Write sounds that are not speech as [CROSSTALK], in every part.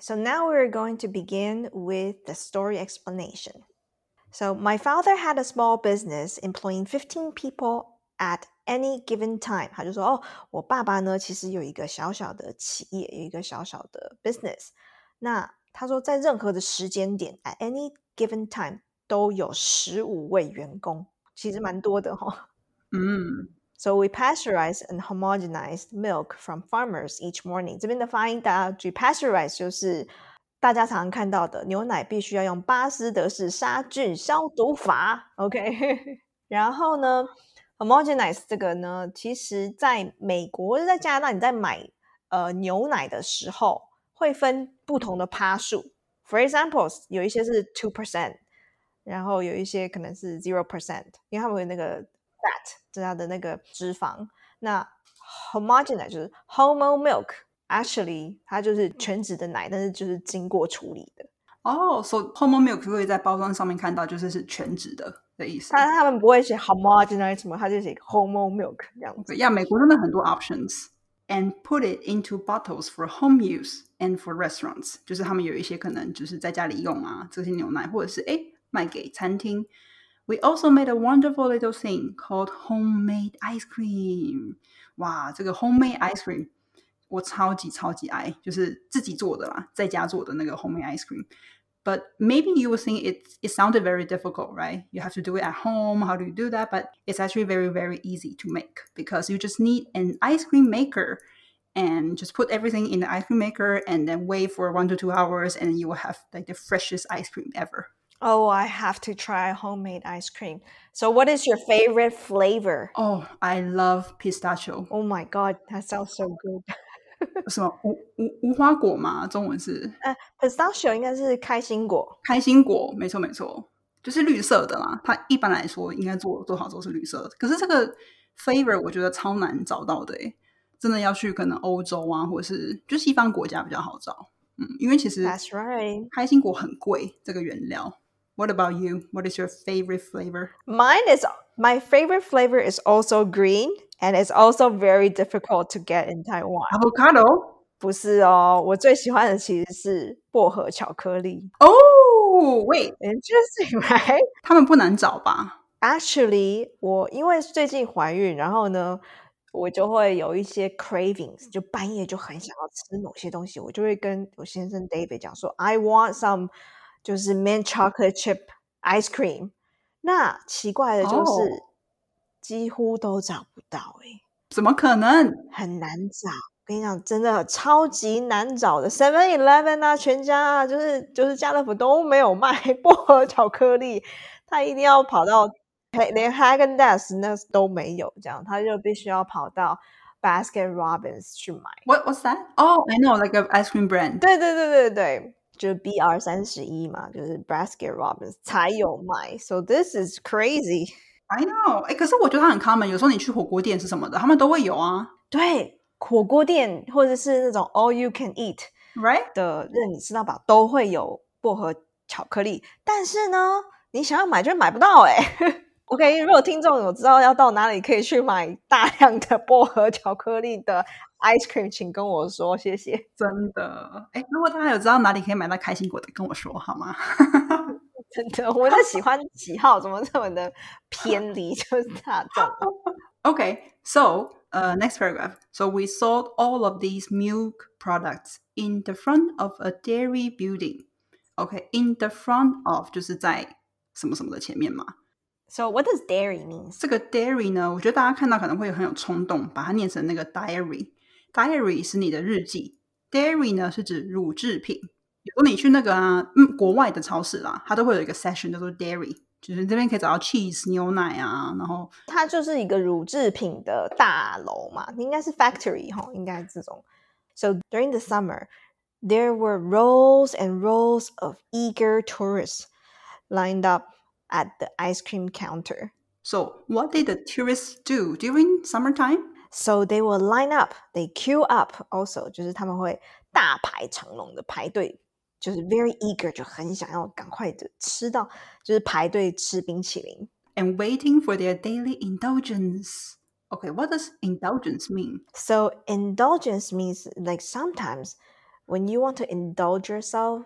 so now we're going to begin with the story explanation. So, my father had a small business employing 15 people at any given time. 他就说：“哦，我爸爸呢，其实有一个小小的企业，有一个小小的 business。那他说，在任何的时间点，at any given time 都有十五位员工，其实蛮多的哈、哦。嗯 So we pasteurize and homogenize milk from farmers each morning。这边的发音大家注意，pasteurize 就是大家常常看到的牛奶必须要用巴斯德氏杀菌消毒法，OK。然后呢，homogenize 这个呢，其实在美国在加拿大，你在买呃牛奶的时候会分不同的趴数。For example，有一些是 two percent，然后有一些可能是 zero percent，因为他们有那个 fat，这它的那个脂肪。那 homogenous 就是 homo milk，actually 它就是全脂的奶，但是就是经过处理的。哦、s o homo milk 可以在包装上面看到，就是是全脂的的意思。他他们不会写 homogenous 什么，他就写 homo milk 这样子。对呀，美国真的很多 options。And put it into bottles for home use and for restaurants，就是他们有一些可能就是在家里用啊，这些牛奶，或者是诶卖给餐厅。We also made a wonderful little thing called homemade ice cream。哇，这个 homemade ice cream 我超级超级爱，就是自己做的啦，在家做的那个 homemade ice cream。But maybe you would think it it sounded very difficult, right? You have to do it at home. How do you do that? But it's actually very very easy to make because you just need an ice cream maker and just put everything in the ice cream maker and then wait for one to two hours and you will have like the freshest ice cream ever. Oh, I have to try homemade ice cream. So, what is your favorite flavor? Oh, I love pistachio. Oh my god, that sounds so good. [LAUGHS] 什么无无无花果嘛？中文是呃，pistachio 应该是开心果。开心果，没错没错，就是绿色的啦。它一般来说应该做做好之后是绿色的，可是这个 flavor 我觉得超难找到的诶，真的要去可能欧洲啊，或者是就西方国家比较好找。嗯，因为其实 That's right. 开心果很贵，这个原料。 What about you? What is your favorite flavor? Mine is my favorite flavor is also green and it's also very difficult to get in Taiwan. Avocado? 不是哦，我最喜欢的其实是薄荷巧克力。 Oh, wait， Interesting, right? [LAUGHS] 他们不难找吧？ Actually，我因为最近怀孕，然后呢，我就会有一些 cravings，就半夜就很想要吃某些东西，我就会跟我先生 David 讲说，I want some 就是 mint chocolate chip ice cream。那奇怪的就是、哦几乎都找不到、欸，怎么可能？很难找。我跟你讲，真的超级难找的，Seven Eleven 啊，全家啊，就是就是家乐福都没有卖薄荷巧克力，他一定要跑到连 Hagen Dazs 那都没有，这样他就必须要跑到 Basket Robbins 去买。What was that? Oh, I know, like a ice cream brand. 对对对对对，就是 BR 三十一嘛，就是 Basket Robbins 才有卖。So this is crazy。I know，哎，可是我觉得它很 common。有时候你去火锅店是什么的，他们都会有啊对，火锅店或者是那种 All You Can Eat。，right？的任你吃到饱都会有薄荷巧克力，但是呢，你想要买就买不到哎、OK，如果听众有知道要到哪里可以去买大量的薄荷巧克力的 ice cream，请跟我说，谢谢。真的，哎，如果大家有知道哪里可以买到开心果的，跟我说好吗？真的，我的喜欢喜好怎么这么的偏离，就是大众。 Okay, [LAUGHS] [LAUGHS] [LAUGHS] so uh, next paragraph. So we sold all of these milk products in the front of a dairy building. Okay, in the front of 就是在什么什么的前面嘛。 So what does dairy mean? 这个 dairy 呢，我觉得大家看到可能会很有冲动，把它念成那个 diary。 diary 是你的日记，dairy 呢是指乳制品。有时候你去那个啊，嗯，国外的超市啦，它都会有一个 section 叫做 dairy，就是这边可以找到 cheese 牛奶啊，然后它就是一个乳制品的大楼嘛，应该是 factory 哈，应该这种。So during the summer, there were rows and rows of eager tourists lined up at the ice cream counter. So what did the tourists do during summertime? So they will line up, they queue up. Also，就是他们会大排长龙的排队，就是 very eager，就很想要赶快的吃到，就是排队吃冰淇淋。 And waiting for their daily indulgence. Okay, what does indulgence mean? So indulgence means like sometimes when you want to indulge yourself,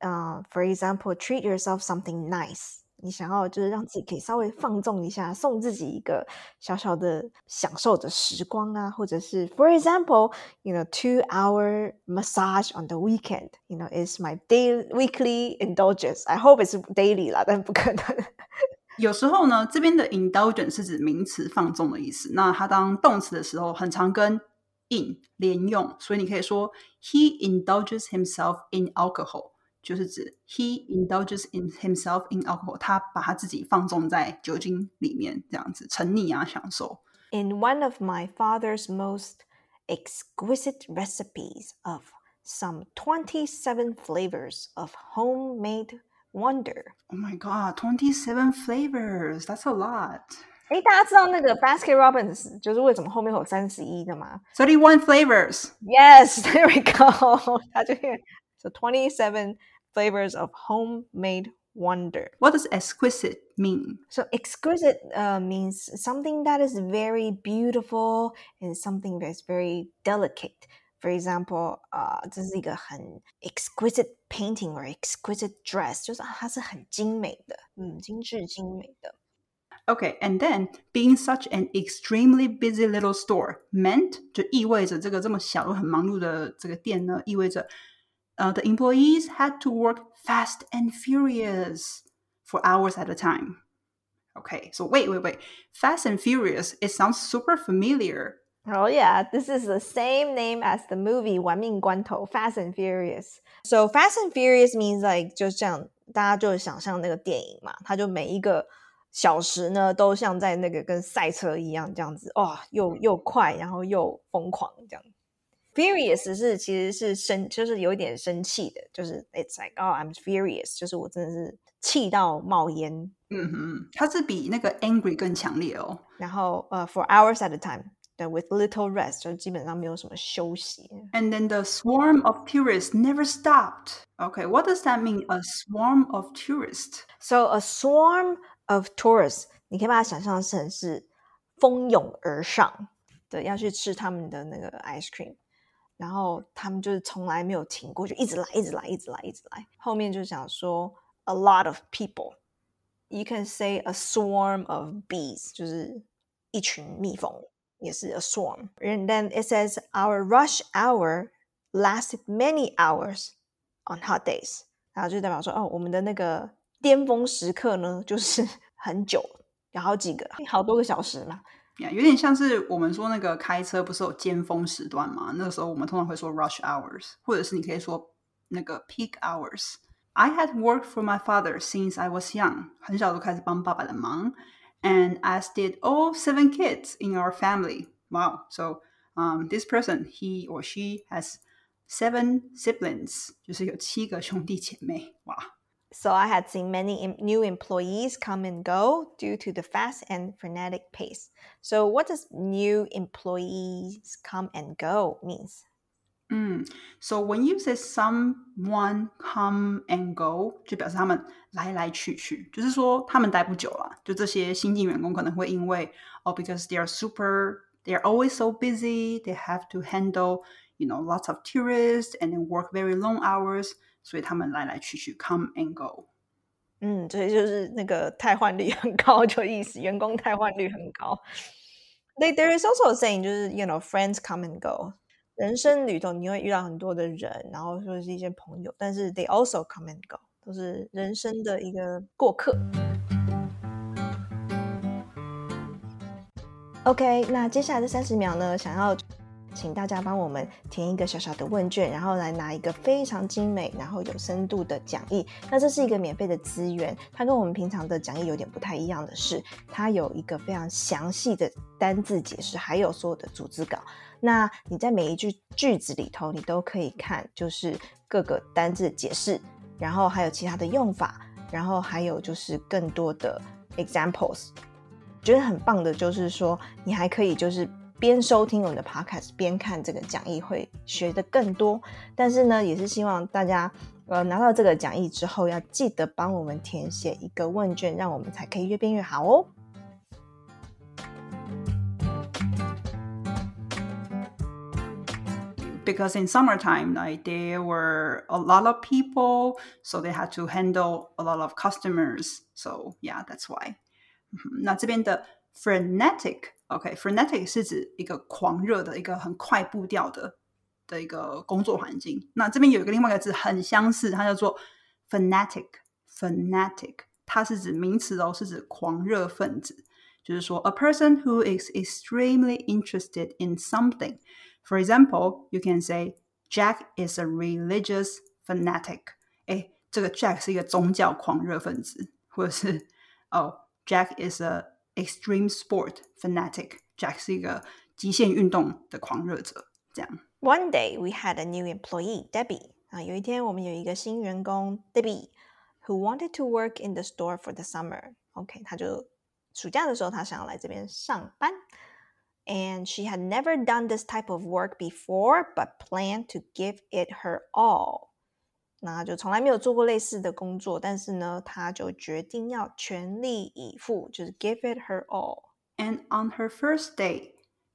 uh, for example, treat yourself something nice. 你想要就是让自己可以稍微放纵一下，送自己一个小小的享受的时光啊，或者是 for example, you know, two hour massage on the weekend, you know, is my daily weekly indulgence. I hope it's daily 啦，但不可能。有时候呢，这边的 indulgence 是指名词放纵的意思，那它当动词的时候，很常跟 in 连用，所以你可以说 he indulges himself in alcohol。就是指 he indulges in himself in alcohol，他把他自己放纵在酒精里面，这样子沉溺啊，享受。In one of my father's most exquisite recipes of some twenty-seven flavors of homemade wonder. Oh my god, twenty-seven flavors! That's a lot. 哎，大家知道那个 Baskin Robbins 就是为什么后面有三十一的吗？Thirty-one flavors. Yes, [LAUGHS] there we go. so twenty-seven flavors of homemade wonder. What does exquisite mean? So exquisite uh, means something that is very beautiful and something that is very delicate. For example, uh, 这是一个很 exquisite painting or exquisite dress，就是它是很精美的，嗯，精致精美的。Okay, and then being such an extremely busy little store meant 就意味着这个这么小又很忙碌的这个店呢，意味着 uh, the employees had to work fast and furious for hours at a time. Okay, so wait, wait, wait. Fast and Furious, it sounds super familiar. Oh yeah, this is the same name as the movie 玩命关头 Fast and Furious. So Fast and Furious means like 就这样，大家就想象那个电影嘛，它就每一个小时呢都像在那个跟赛车一样这样子，哇、哦，又又快，然后又疯狂这样。 Furious 是其实是生，就是有一点生气的，就是 It's like oh I'm furious，就是我真的是气到冒烟。嗯哼，它是比那个 angry 更强烈哦。然后呃、uh,，for hours at a time。对，with little rest，就基本上没有什么休息。And then the swarm of tourists never stopped. Okay, what does that mean? A swarm of tourists. So a swarm of tourists，你可以把它想象成是蜂拥而上，对，要去吃他们的那个 ice cream。 然后他们就是从来没有停过，就一直来，一直来，一直来，一直来。后面就想说，a lot of people。You can say a swarm of bees，就是一群蜜蜂，也是 a swarm。And then it says our rush hour lasted many hours on hot days。然后就代表说，哦，我们的那个巅峰时刻呢，就是很久，有好几个，好多个小时嘛。有点像是我们说那个开车不是有尖峰时段吗？那个时候我们通常会说 rush hours，或者是你可以说那个 peak hours。I had worked for my father since I was young，很小就开始帮爸爸的忙，and as did all seven kids in our family. Wow! So, um, this person, he or she has seven siblings，就是有七个兄弟姐妹。哇 ！So I had seen many new employees come and go due to the fast and frenetic pace. So what does new employees come and go means? Mm. So when you say someone come and go，就表示他们来来去去，就是说他们待不久了。就这些新进员工可能会因为哦、oh,，because they are super, they are always so busy, they have to handle, you know, lots of tourists and then work very long hours. 所以他们来来去去，come and go。嗯，所以就是那个汰换率很高，[LAUGHS] 就意思员工汰换率很高。Like there is also a saying，就是 you know friends come and go。人生旅途你会遇到很多的人，然后说是一些朋友，但是 they also come and go，都是人生的一个过客。OK，那接下来的三十秒呢，想要。请大家帮我们填一个小小的问卷，然后来拿一个非常精美、然后有深度的讲义。那这是一个免费的资源，它跟我们平常的讲义有点不太一样的是，它有一个非常详细的单字解释，还有所有的组织稿。那你在每一句句子里头，你都可以看，就是各个单字解释，然后还有其他的用法，然后还有就是更多的 examples。觉得很棒的就是说，你还可以就是。边收听我们的 podcast 边看这个讲义会学的更多，但是呢，也是希望大家呃拿到这个讲义之后，要记得帮我们填写一个问卷，让我们才可以越变越好哦。because in summertime, like there were a lot of people, so they had to handle a lot of customers. So yeah, that's why. 那这边的 frenetic，OK，frenetic、okay, 是指一个狂热的、一个很快步调的的一个工作环境。那这边有一个另外一个字很相似，它叫做 fanatic。fanatic 它是指名词哦，是指狂热分子。就是说，a person who is extremely interested in something. For example, you can say Jack is a religious fanatic. 哎，这个 Jack 是一个宗教狂热分子，或者是哦，Jack is a extreme sport fanatic. Jack 是一个极限运动的狂热者。这样。One day we had a new employee, Debbie. 啊，有一天我们有一个新员工 Debbie who wanted to work in the store for the summer. OK，他就暑假的时候他想要来这边上班。And she had never done this type of work before, but planned to give it her all. 那就从来没有做过类似的工作，但是呢，她就决定要全力以赴，就是 give it her all. And on her first day,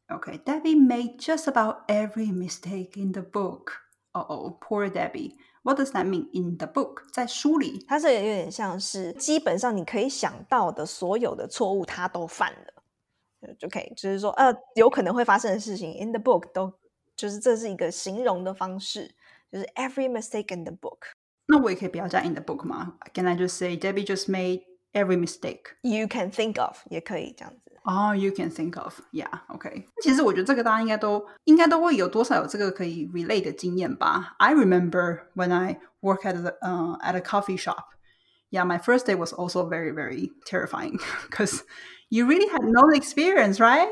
okay, Debbie made just about every mistake in the book. Uh oh, poor Debbie. What does that mean in the book？在书里，它这个有点像是基本上你可以想到的所有的错误，他都犯了，就可以就是说，呃，有可能会发生的事情，in the book 都就是这是一个形容的方式，就是 every mistake in the book。那我也可以不要加 in the book 吗？Can I just say Debbie just made every mistake you can think of 也可以这样子。哦、oh,，you can think of, yeah, OK。其实我觉得这个大家应该都应该都会有多少有这个可以 relate 的经验吧。I remember when I work at a uh, at a coffee shop. Yeah, my first day was also very very terrifying [LAUGHS] because you really had no experience, right?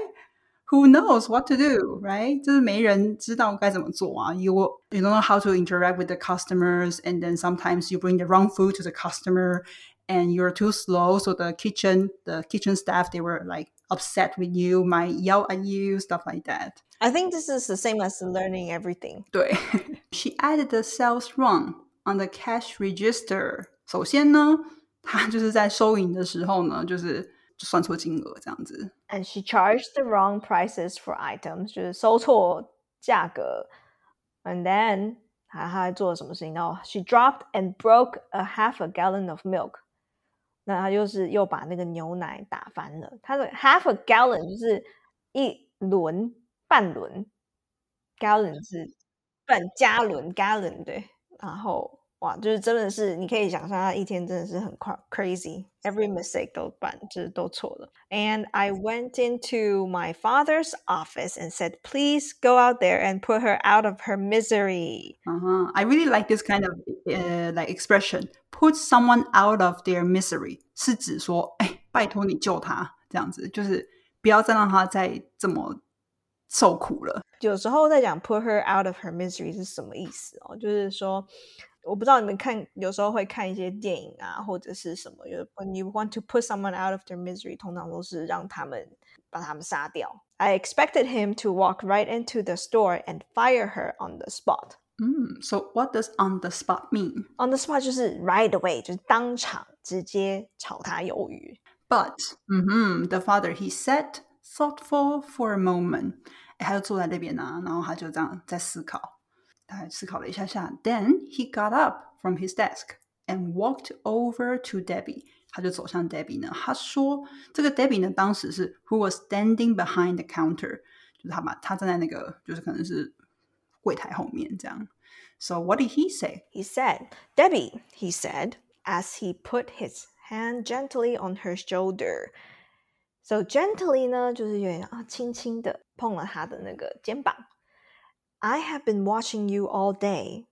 Who knows what to do, right? 就是没人知道该怎么做啊。You you don't know how to interact with the customers, and then sometimes you bring the wrong food to the customer, and you're too slow. So the kitchen, the kitchen staff, they were like upset with you, might yell at you, stuff like that. I think this is the same as learning everything. 对，She [LAUGHS] added the sales run on the cash register. 首先呢，她就是在收银的时候呢，就是 算错金额这样子。And she charged the wrong prices for items，就是收错价格。And then 她她还做了什么事情呢？She dropped and broke a half a gallon of milk. 那他就是又把那个牛奶打翻了。他的 half a gallon 就是一轮半轮，gallon 是半加仑 gallon 对，然后 哇，就是真的是你可以想象他一天真的是很快 crazy，every mistake 都办就是都错了。And I went into my father's office and said, "Please go out there and put her out of her misery." Uh huh. I really like this kind of uh, like expression. Put someone out of their misery 是指说，哎，拜托你救他，这样子就是不要再让他再这么受苦了。有时候在讲 put her out of her misery 是什么意思哦？就是说。 我不知道你们看，有时候会看一些电影啊，或者是什么。有 When you want to put someone out of their misery，通常都是让他们把他们杀掉。I expected him to walk right into the store and fire her on the spot. 嗯，So what does on the spot mean? On the spot 就是 right away，就是当场直接炒他鱿鱼。But，嗯哼，the father he sat thoughtful for a moment，他就坐在那边啊，然后他就这样在思考。 他思考了一下下，Then he got up from his desk and walked over to Debbie。他就走向 Debbie 呢。他说，这个 Debbie 呢，当时是 who was standing behind the counter，就是他把他站在那个，就是可能是柜台后面这样。So what did he say? He said, Debbie, he said, as he put his hand gently on her shoulder. So gently 呢，就是有点啊，轻轻的碰了他的那个肩膀。 I have been watching you all day,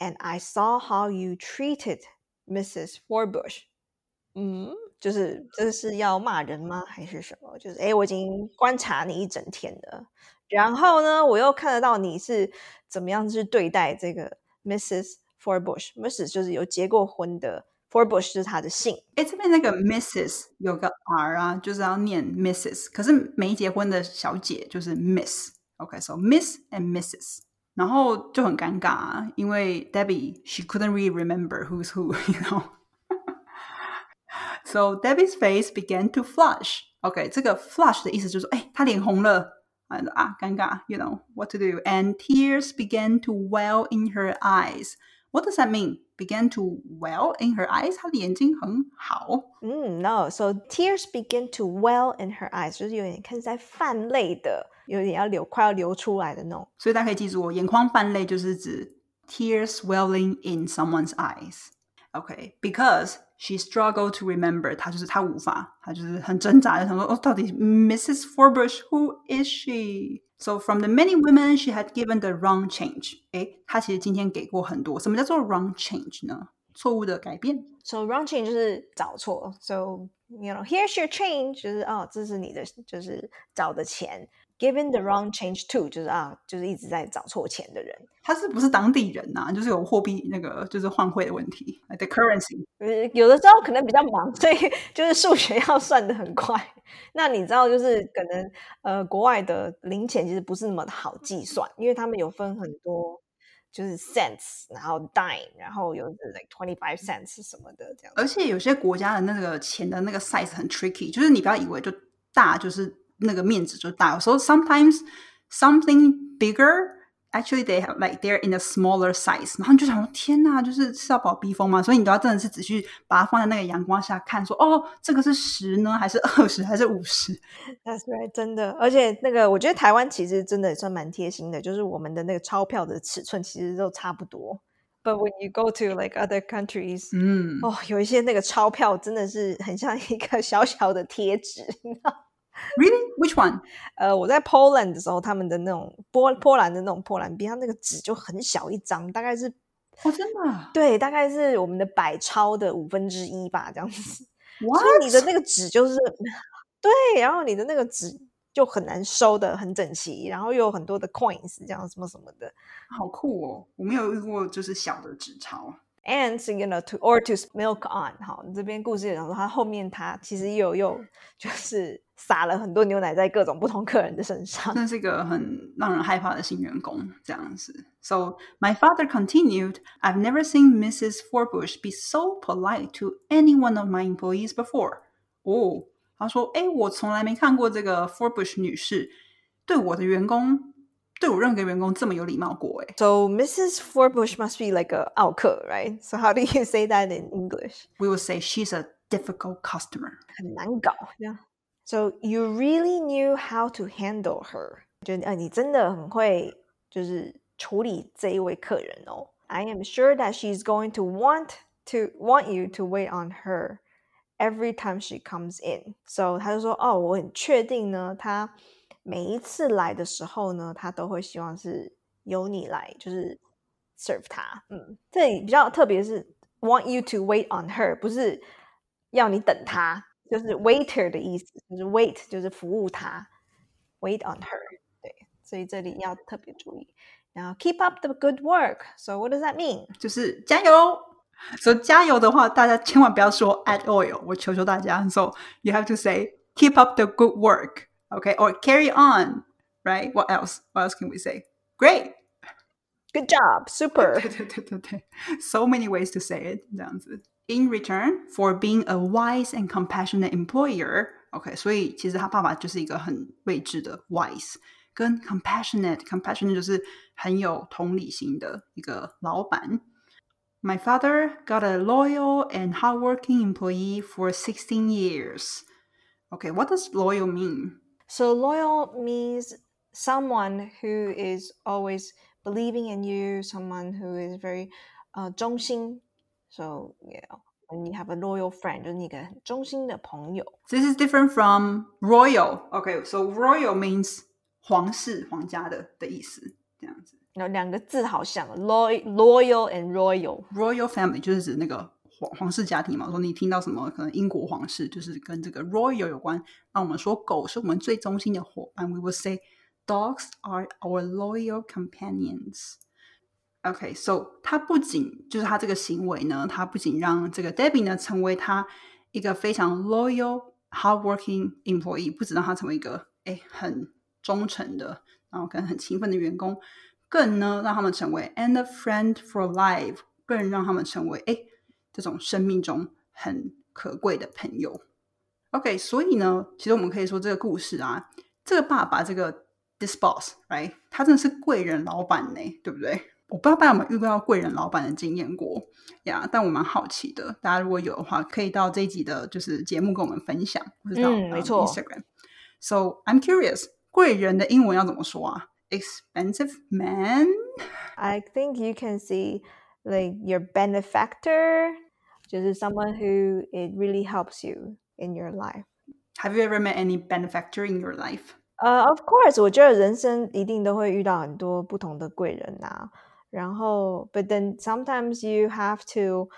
and I saw how you treated Mrs. Forbush. 嗯，就是这是要骂人吗？还是什么？就是哎，我已经观察你一整天了，然后呢，我又看得到你是怎么样去对待这个 Mrs. Forbush。Mrs. 就是有结过婚的，Forbush 是他的姓。哎，这边那个 Mrs. 有个 R 啊，就是要念 Mrs.，可是没结婚的小姐就是 Miss。Okay, so Miss and Mrs. 然后就很尴尬啊，因为 Debbie she couldn't really remember who's who, [LAUGHS] you know. [LAUGHS] so Debbie's face began to flush. OK，这个 flush 的意思就是说，哎，她脸红了 啊啊，尴尬，you know what to do, and tears began to well in her eyes. What does that mean? Began to well in her eyes，她的眼睛很好。嗯，no，so tears begin to well in her eyes，就是有点看在泛泪的， 有点要流，快要流出来的那种。所以大家可以记住哦，眼眶泛泪就是指 tears welling in someone's eyes。OK，because、okay, she struggled to remember，她就是她无法，她就是很挣扎的想说，哦，到底 Mrs. Forbush，who is she？so from the many women she had given the wrong change，诶，她其实今天给过很多。什么叫做 wrong change 呢？错误的改变。So wrong change 就是找错。So you know here's your change，就是哦，这是你的，就是找的钱。 Giving the wrong change to 就是啊，就是一直在找错钱的人。他是不是当地人呐、啊？就是有货币那个就是换汇的问题，the currency。呃，有的时候可能比较忙，所以就是数学要算的很快。那你知道，就是可能呃，国外的零钱其实不是那么好计算，因为他们有分很多，就是 cents，然后 dime，然后有 like twenty five cents 什么的这样。而且有些国家的那个钱的那个 size 很 tricky，就是你不要以为就大就是那个面值就大，有时候 sometimes something bigger。actually they have like they're in a smaller size，然后你就想说天哪，就是是要保逼疯吗？所以你都要真的是仔细把它放在那个阳光下看，说哦，这个是十呢，还是二十，还是五十？That's right，真的。而且那个我觉得台湾其实真的也算蛮贴心的，就是我们的那个钞票的尺寸其实都差不多。But when you go to like other countries，嗯，哦，有一些那个钞票真的是很像一个小小的贴纸，你知道。 Really? Which one? 呃，我在 Poland 的时候，他们的那种波波兰的那种波兰币，它那个纸就很小一张，大概是哦，真的，对，大概是我们的百钞的五分之一吧，这样子。哇，所以你的那个纸就是 [LAUGHS] 对，然后你的那个纸就很难收的很整齐，然后又有很多的 coins，这样什么什么的，好酷哦！我没有遇过就是小的纸钞。And you know to or to milk on，好，这边故事讲说，他后面他其实又又就是撒了很多牛奶在各种不同客人的身上。那是一个很让人害怕的新员工这样子。So my father continued, I've never seen Mrs. Forbush be so polite to any one of my employees before. 哦，他说，哎，我从来没看过这个 Forbush 女士对我的员工 对我任何员工这么有礼貌过哎。So Mrs. Forbush must be like a 奥客，right? So how do you [LAUGHS] say that in English? We would say she's a difficult customer. 很难搞，yeah. So you really knew how to handle her. 就呃，你真的很会，就是处理这一位客人哦。I am sure that she's going to want to want you to wait on her every time she comes in. So 他就说，哦，我很确定呢，他。 每一次来的时候呢，他都会希望是由你来，就是 serve 他。嗯，这里比较特别是 want you to wait on her，不是要你等他，就是 waiter 的意思，就是 wait 就是服务他，wait on her。对，所以这里要特别注意。然后 keep up the good work。So what does that mean？就是加油。所以加油的话，大家千万不要说 add oil，我求求大家。So you have to say keep up the good work。Okay, or carry on, right? What else? What else can we say? Great. Good job, super. [LAUGHS] so many ways to say it. In return for being a wise and compassionate employer, OK，所以其实他爸爸就是一个很睿智的 wise，跟 compassionate，compassionate 就是很有同理心的一个老板。My father got a loyal and hardworking employee for 16 years. Okay, what does loyal mean? So loyal means someone who is always believing in you, someone who is very uh, 忠心. So you know, when you have a loyal friend, 就是一个很忠心的朋友. This is different from royal. Okay, so royal means 皇室、皇家的的意思，这样子。然后两个字好像 loyal, loyal and royal. Royal family 就是指那个 皇皇室家庭嘛，说你听到什么可能英国皇室就是跟这个 royal 有关，那我们说狗是我们最忠心的伙伴，we will say dogs are our loyal companions。OK，so 他不仅就是他这个行为呢，他不仅让这个 Debbie 呢成为他一个非常 loyal hardworking employee，不止让他成为一个哎很忠诚的，然后跟很勤奋的员工，更呢让他们成为 and a friend for life，更让他们成为哎。这种生命中很可贵的朋友。OK，所以呢，其实我们可以说这个故事啊，这个爸爸这个 this boss，right？他真的是贵人老板呢，对不对？我不知道大家有没有遇到贵人老板的经验过呀？但我蛮好奇的，大家如果有的话，可以到这一集的就是节目跟我们分享，或者到没错 Instagram。So I'm curious，贵人的英文要怎么说啊？Expensive man。I think you can see like your benefactor，就是 someone who it really helps you in your life. Have you ever met any benefactor in your life? 呃、uh,，Of course，我觉得人生一定都会遇到很多不同的贵人呐、啊。然后，but then sometimes you have to,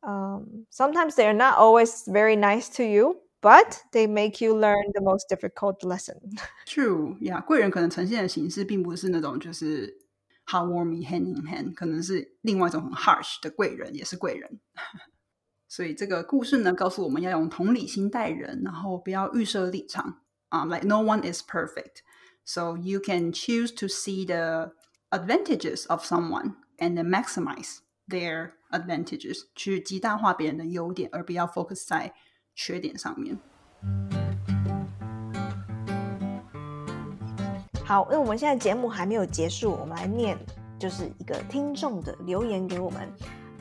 um, sometimes they're not always very nice to you, but they make you learn the most difficult lesson. [LAUGHS] True，呀、yeah,，贵人可能呈现的形式并不是那种就是 heartwarming hand in hand，可能是另外一种很 harsh 的贵人，也是贵人。 所以这个故事呢，告诉我们要用同理心待人，然后不要预设立场啊、Like no one is perfect, so you can choose to see the advantages of someone and maximize their advantages，去极大化别人的优点，而不要 focus 在缺点上面。好，那我们现在节目还没有结束，我们来念就是一个听众的留言给我们。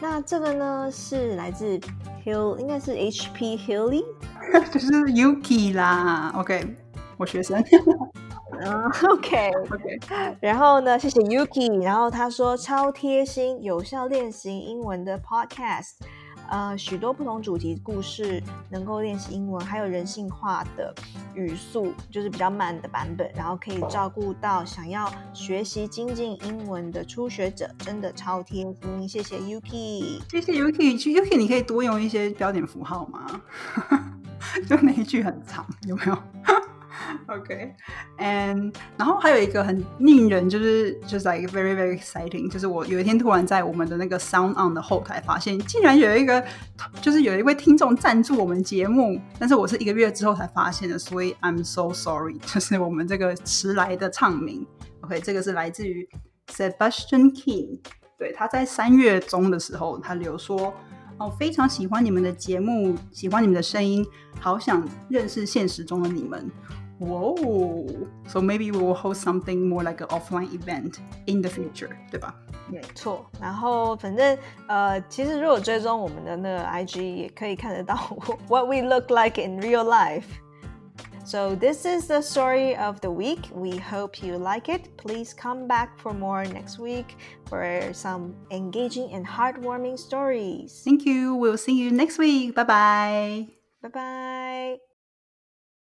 那这个呢是来自 Hill，应该是 HP Hilly，[LAUGHS] 就是 Yuki 啦。OK，我学生。嗯，[LAUGHS] OK。OK，然后呢，谢谢 Yuki，然后他说超贴心、有效练习英文的 Podcast，呃，许多不同主题故事能够练习英文，还有人性化的语速，就是比较慢的版本，然后可以照顾到想要学习精进英文的初学者，真的超贴心，谢谢 Yuki，谢谢 Yuki，Yuki 你可以多用一些标点符号吗？[LAUGHS] 就那一句很长，有没有 [LAUGHS] OK，嗯、然后还有一个很令人就是就是 like very very exciting，就是我有一天突然在我们的那个 Sound On 的后台发现，竟然有一个就是有一位听众赞助我们节目，但是我是一个月之后才发现的，所以 I'm so sorry，就是我们这个迟来的唱名。OK，这个是来自于 Sebastian King，对，他在三月中的时候他留说。哦，非常喜欢你们的节目，喜欢你们的声音，好想认识现实中的你们。Whoa! So maybe we will hold something more like an offline event in the future，对吧？没错。然后反正呃，其实如果追踪我们的那个 IG，也可以看得到 [LAUGHS] what we look like in real life。So this is the story of the week. We hope you like it. Please come back for more next week for some engaging and heartwarming stories. Thank you. We'll see you next week. Bye bye. Bye bye.